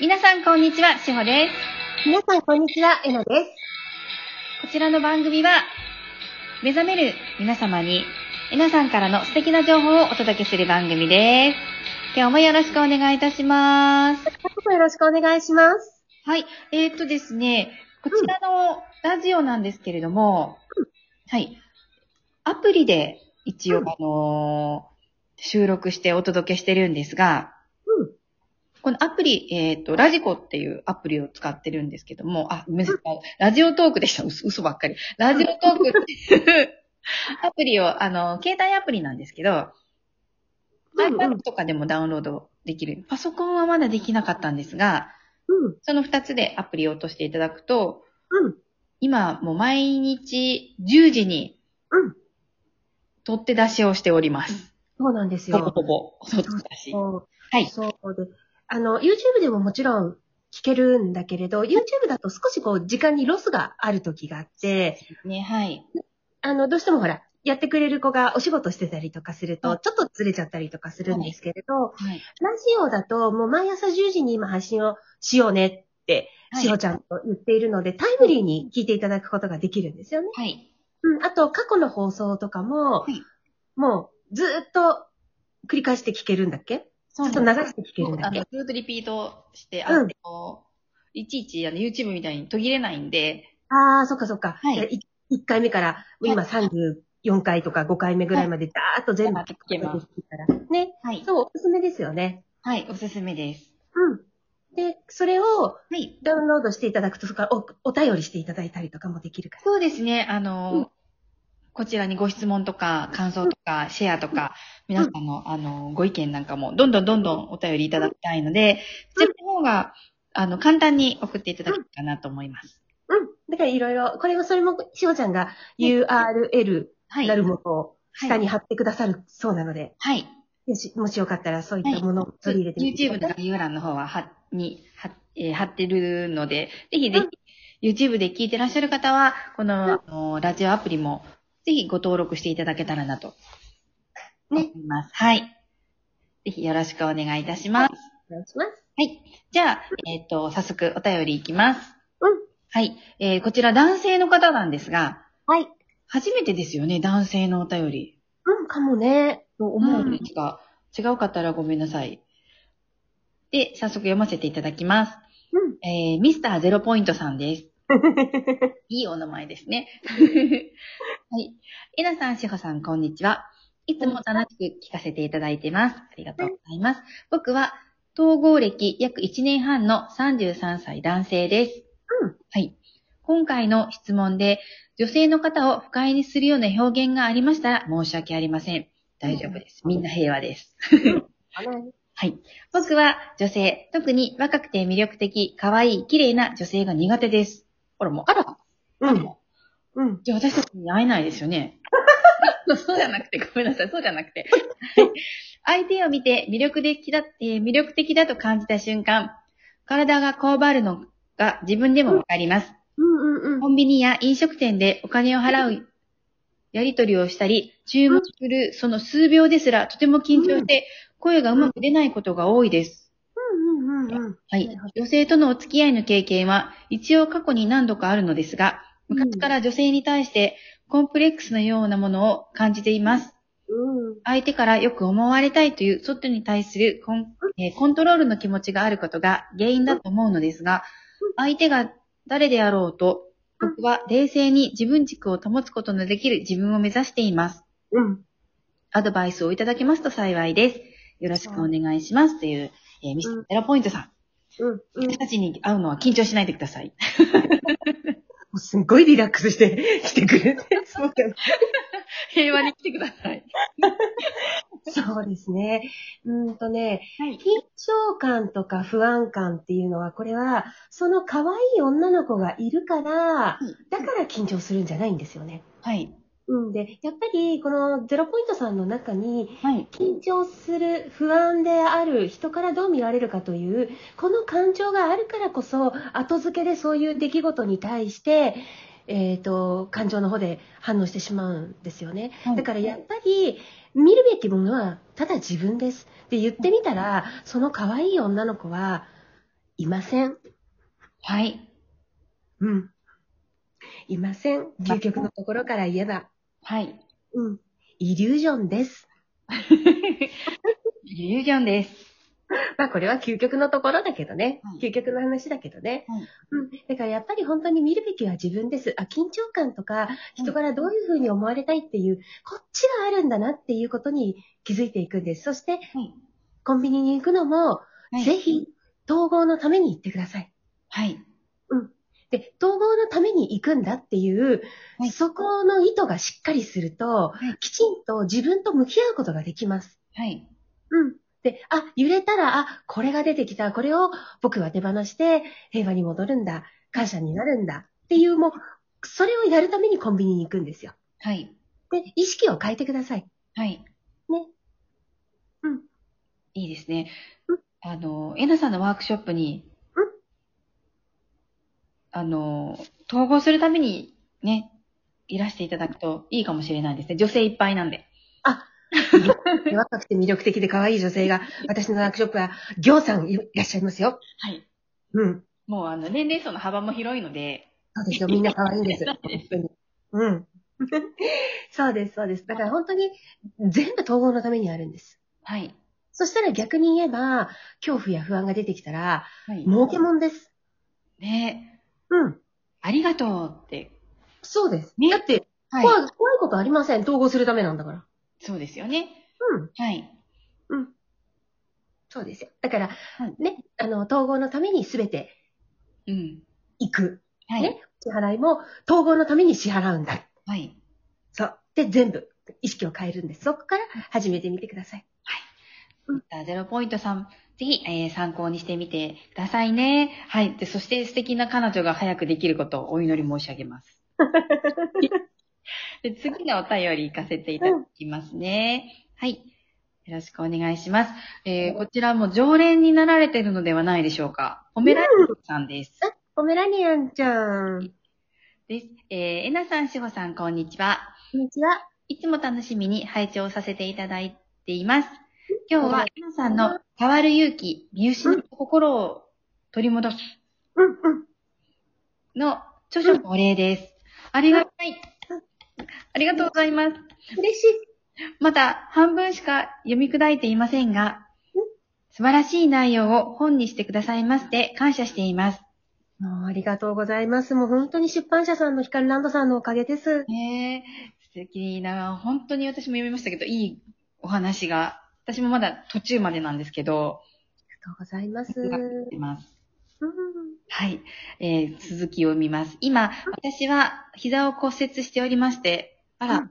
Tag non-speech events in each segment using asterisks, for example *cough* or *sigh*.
皆さん、こんにちは。しほです。皆さん、こんにちは。えなです。こちらの番組は、目覚める皆様に、皆さんからの素敵な情報をお届けする番組です。今日もよろしくお願いいたします。よろしくお願いします。はい。えー、っとですね、こちらのラジオなんですけれども、はい。アプリで一応、うんあのー収録してお届けしてるんですが、うん。このアプリ、えっ、と、ラジコっていうアプリを使ってるんですけども、あ、ごめ。ラジオトークでした。嘘嘘ばっかり。ラジオトークっていう *laughs* アプリを、あの、携帯アプリなんですけど、iPad とかでもダウンロードできる。パソコンはまだできなかったんですが、うん。その二つでアプリを落としていただくと、うん。今もう毎日10時にうん。取って出しをしております。そうなんですよ。ほぼほぼ、取って出し。はい。そうで。あの、YouTube でももちろん聞けるんだけれど、YouTube だと少しこう、時間にロスがある時があって、ね、はい。あの、どうしてもほら、やってくれる子がお仕事してたりとかすると、うんちょっとずれちゃったりとかするんですけれど、はい。ラジオだともう毎朝10時に今配信をしようねって、はいしほちゃんと言っているので、タイムリーに聞いていただくことができるんですよね。はい。うん。あと、過去の放送とかも、はいもうずーっと繰り返して聞けるんだっけ？そちょっと流して聞けるんだっけずっとリピートして、うんあの、いちいちあの YouTube みたいに途切れないんで、ああ、そっかそっか。はいじゃあい1回目から、今34回とか5回目ぐらいまでダーッと全部聞くことができるから。ね。はい。そう、おすすめですよね。はい、おすすめです。うん。で、それをはい。ダウンロードしていただくと、そこからおお便りしていただいたりとかもできるから。そうですね、あの、うんこちらにご質問とか、感想とか、シェアとか、皆さんの、あの、ご意見なんかも、どんどんどんどんお便りいただきたいので、そっちの方が、あの、簡単に送っていただけるかなと思います。うん。だからいろいろ、これもそれも、しほちゃんが URL はい。なるものをはい下に貼ってくださるそうなので、はい。もしもしよかったらそういったものを取り入れてみて YouTube のください。概要欄の方は、は、に、は、えー貼ってるので、ぜひぜひ、YouTube で聞いてらっしゃる方は、この、あのラジオアプリも、ぜひご登録していただけたらなと。思います。はい。ぜひよろしくお願いいたします。お願いします。はい。じゃあ、えっ、と、早速お便りいきます。うん。はい。えー、こちら男性の方なんですが、はい。初めてですよね、男性のお便り。うん、かもね。と思うんですが、違うかったらごめんなさい。で、早速読ませていただきます。うん。えー、ミスターゼロポイントさんです。*laughs* いいお名前ですね。*laughs* *laughs* はい。えなさん、しほさん、こんにちは。いつも楽しく聞かせていただいてます。ありがとうございます。僕は、統合歴約1年半の33歳男性です。うんはい。今回の質問で、女性の方を不快にするような表現がありましたら申し訳ありません。大丈夫です。みんな平和です。*laughs* はい。僕は女性、特に若くて魅力的、可愛い、綺麗な女性が苦手です。あら、もう、あら、うん。うん。じゃあ私たちに会えないですよね。*laughs* そうじゃなくて、ごめんなさい、そうじゃなくて。相手を見て魅力的だ、えー魅力的だと感じた瞬間、体がこわばるのが自分でもわかります。うんうんうん。コンビニや飲食店でお金を払うやり取りをしたり、注文するその数秒ですらとても緊張して声がうまく出ないことが多いです。はい。女性とのお付き合いの経験は一応過去に何度かあるのですが、昔から女性に対してコンプレックスのようなものを感じています。うん。相手からよく思われたいという外に対するコン,、えーコントロールの気持ちがあることが原因だと思うのですが、相手が誰であろうと、僕は冷静に自分軸を保つことのできる自分を目指しています。うん。アドバイスをいただけますと幸いです。よろしくお願いします。という、えーミスターゼロポイントさん。うん。うん。私たちに会うのは緊張しないでください。*laughs* もうすっごいリラックスして、*laughs* してくれて。*laughs* そうだね平和に来てください。*laughs* そうですね。うんとね、はい。緊張感とか不安感っていうのは、これは、その可愛い女の子がいるから、だから緊張するんじゃないんですよね。はい。うんで、やっぱり、このゼロポイントさんの中に、はい。緊張する、不安である人からどう見られるかという、この感情があるからこそ、後付けでそういう出来事に対して、えっ、と、感情の方で反応してしまうんですよね。はいだからやっぱり、見るべきものは、ただ自分です。で、言ってみたら、その可愛い女の子は、いません。はい。うん。いません。究極のところから言えば。はい。うん。イリュージョンです。*laughs* イリュージョンです。まあこれは究極のところだけどね。はい究極の話だけどね。はいうん。だからやっぱり本当に見るべきは自分です。あ、緊張感とか、人からどういうふうに思われたいっていう、こっちがあるんだなっていうことに気づいていくんです。そして、はい。コンビニに行くのも、はいぜひ、統合のために行ってください。はい。で、統合のために行くんだっていう、はいそこの意図がしっかりすると、はいきちんと自分と向き合うことができます。はい。うん。で、あ、揺れたら、あ、これが出てきた。これを僕は手放して平和に戻るんだ。感謝になるんだ。っていう、もう、それをやるためにコンビニに行くんですよ。はい。で、意識を変えてください。はい。ね。うん。いいですねうん。あの、えなさんのワークショップにうん、あの、統合するためにね、いらしていただくといいかもしれないですね。女性いっぱいなんで。*laughs* 若くて魅力的で可愛い女性が、私のワークショップは、ぎょうさんいらっしゃいますよ。はい。うん。もうあの、年齢層の幅も広いので、そうですよ。みんな可愛いんです。*laughs* 本当に。うん。*laughs* そうです、そうです。だから本当に全部統合のためにあるんです。はい。そしたら逆に言えば、恐怖や不安が出てきたら、はい。儲けもんです。ねうん。ありがとうって。そうです。ねだって、は怖い、怖いことありません。統合するためなんだから。そうですよね。うん。はい。うん。そうですよ。だから、いね、あの、統合のために全てうん。行く。はい。ね支払いも統合のために支払うんだ。はい。そう。で、全部意識を変えるんです。そこから始めてみてください。じゃあゼロポイントさん、ぜひ、えー参考にしてみてくださいね。はい。で、そして素敵な彼女が早くできることをお祈り申し上げます。*laughs* で次のお便り行かせていただきますね。はい。よろしくお願いします。えーこちらも常連になられてるのではないでしょうか。ポメラニアンさんです。ポメラニアンちゃん。です。えーえなさん、しほさん、こんにちは。こんにちは。いつも楽しみに拝聴させていただいています。今日は、えなさんの変わる勇気、見失った心を取り戻すうんうん。の著書のお礼です。ありがたい。ありがとうございます。嬉しい。まだ半分しか読み砕いていませんが、素晴らしい内容を本にしてくださいまして感謝しています。もうありがとうございます。もう本当に出版社さんのヒカルランドさんのおかげです。ねえ、素敵な、本当に私も読みましたけど、いいお話が、私もまだ途中までなんですけど、ありがとうございます。うんはい、えー続きを見ます。今、私は膝を骨折しておりまして、あら、うん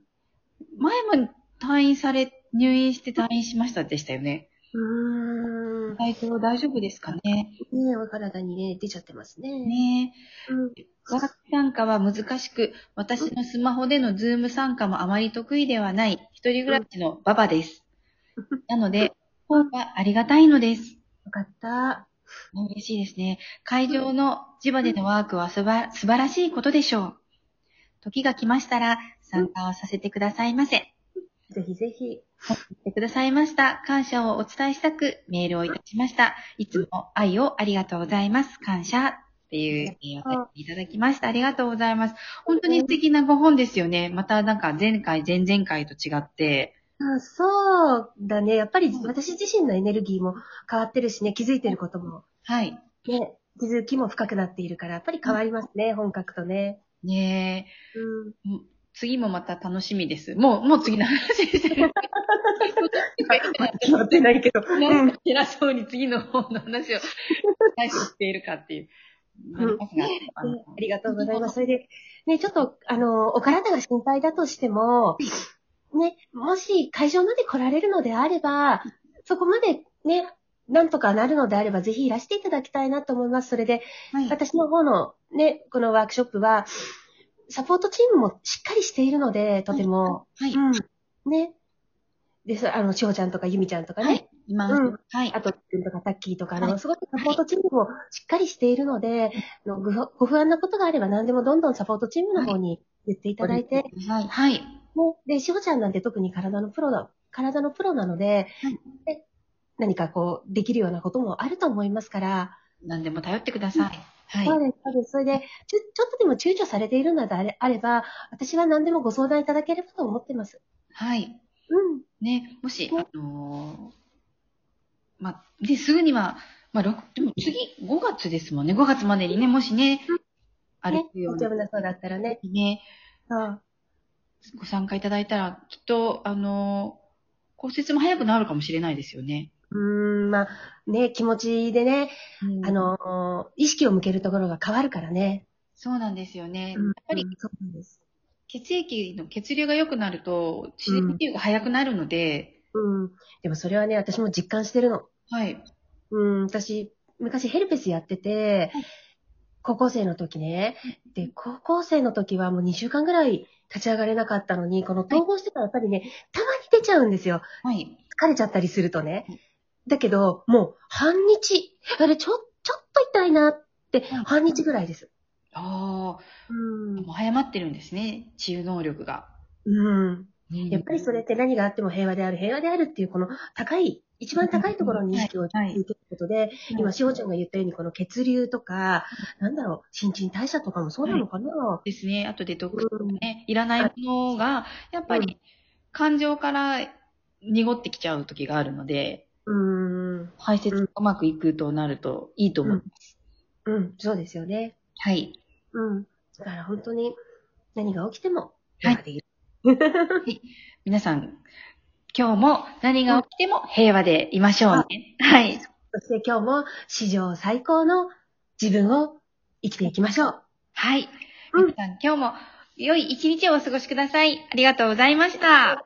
前も退院され、入院して退院しましたでしたよね。うーん。体調大丈夫ですかね？ねえ、お体にね、出ちゃってますね。ねうん。え。ワーク参加は難しく、私のスマホでのズーム参加もあまり得意ではない、一人暮らしのババです。なので、本はありがたいのです。よかった。嬉しいですね。会場の地場でのワークはすば素晴らしいことでしょう。時が来ましたら参加をさせてくださいませ。ぜひぜひ。言ってくださいました。感謝をお伝えしたくメールをいたしました。いつも愛をありがとうございます。感謝っていう、えーお便りいただきました。ありがとうございます。本当に素敵なご本ですよね。またなんか前回、前々回と違って。あそうだね。やっぱり私自身のエネルギーも変わってるしね、気づいてることもはい。ね、気づきも深くなっているから、やっぱり変わりますね、本格とね。ねえ。うん。次もまた楽しみです。もう、もう次の話ですね。*laughs* 決まってないけど。なんか偉そうに次の方の話を何しているかっていう。なりますが、あのありがとうございます。それで、ね、ちょっと、あの、お体が心配だとしても、ね、もし会場まで来られるのであれば、そこまでね、なんとかなるのであれば、ぜひいらしていただきたいなと思います。それで、はい。私の方のね、このワークショップは、サポートチームもしっかりしているので、とても。はい。うん。ね。で、そあの、しほちゃんとかゆみちゃんとかね、はい。今、うんはい。あと、くんとかタッキーとか、あの、はいすごいサポートチームもしっかりしているので、あのご不ご不安なことがあれば何でもどんどんサポートチームの方に言っていただいて、はい。はい。ね、で、しほちゃんなんて特に体のプロだ、体のプロなので、はいで何かこう、できるようなこともあると思いますから、何でも頼ってください。はい。そうです、そうです。それで、ちょちょっとでも躊躇されているのであれあれば、私は何でもご相談いただければと思ってます。はい。うん。ね、もし、ねあのーまあ、で、すぐには、まあ、でも次、5月ですもんね。5月までにね、もしね、ね歩くよう大丈夫なそうだったらね。にね、そう。ご参加いただいたら、きっと、あのー骨折も早くなるかもしれないですよね。うーん、まあ、ね、気持ちでね、あの、意識を向けるところが変わるからね。そうなんですよね。うんやっぱりうんそうなんです。血液の血流が良くなると、自然っていうが早くなるので、うん。でもそれはね、私も実感してるの。はい。うん、私、昔ヘルペスやっててはい、高校生の時ね。で、高校生の時はもう2週間ぐらい立ち上がれなかったのに、この統合してからやっぱりね、たまに出ちゃうんですよ。はい。疲れちゃったりするとねはい。だけど、もう半日、あれちょ、ちょっと痛いなって、はい半日ぐらいです。ああ、うんもう早まってるんですね。治癒能力が。うん。やっぱりそれって何があっても平和である、平和であるっていうこの高い、一番高いところに意識をはいはい向けることで、今、しほちゃんが言ったようにこの血流とか、なんだろう、新陳代謝とかもそうなのかな、ですね。あとデトックスとかうんね、いらないものが、やっぱり感情から濁ってきちゃう時があるので、うん、排泄がうまくいくとなるといいと思います。うん、そうですよね。はい。うん。だから本当に何が起きてもはい。*laughs* 皆さん、今日も何が起きても平和でいましょうね。はい。そして今日も史上最高の自分を生きていきましょう。はい。うん皆さん、今日も良い一日をお過ごしください。ありがとうございました。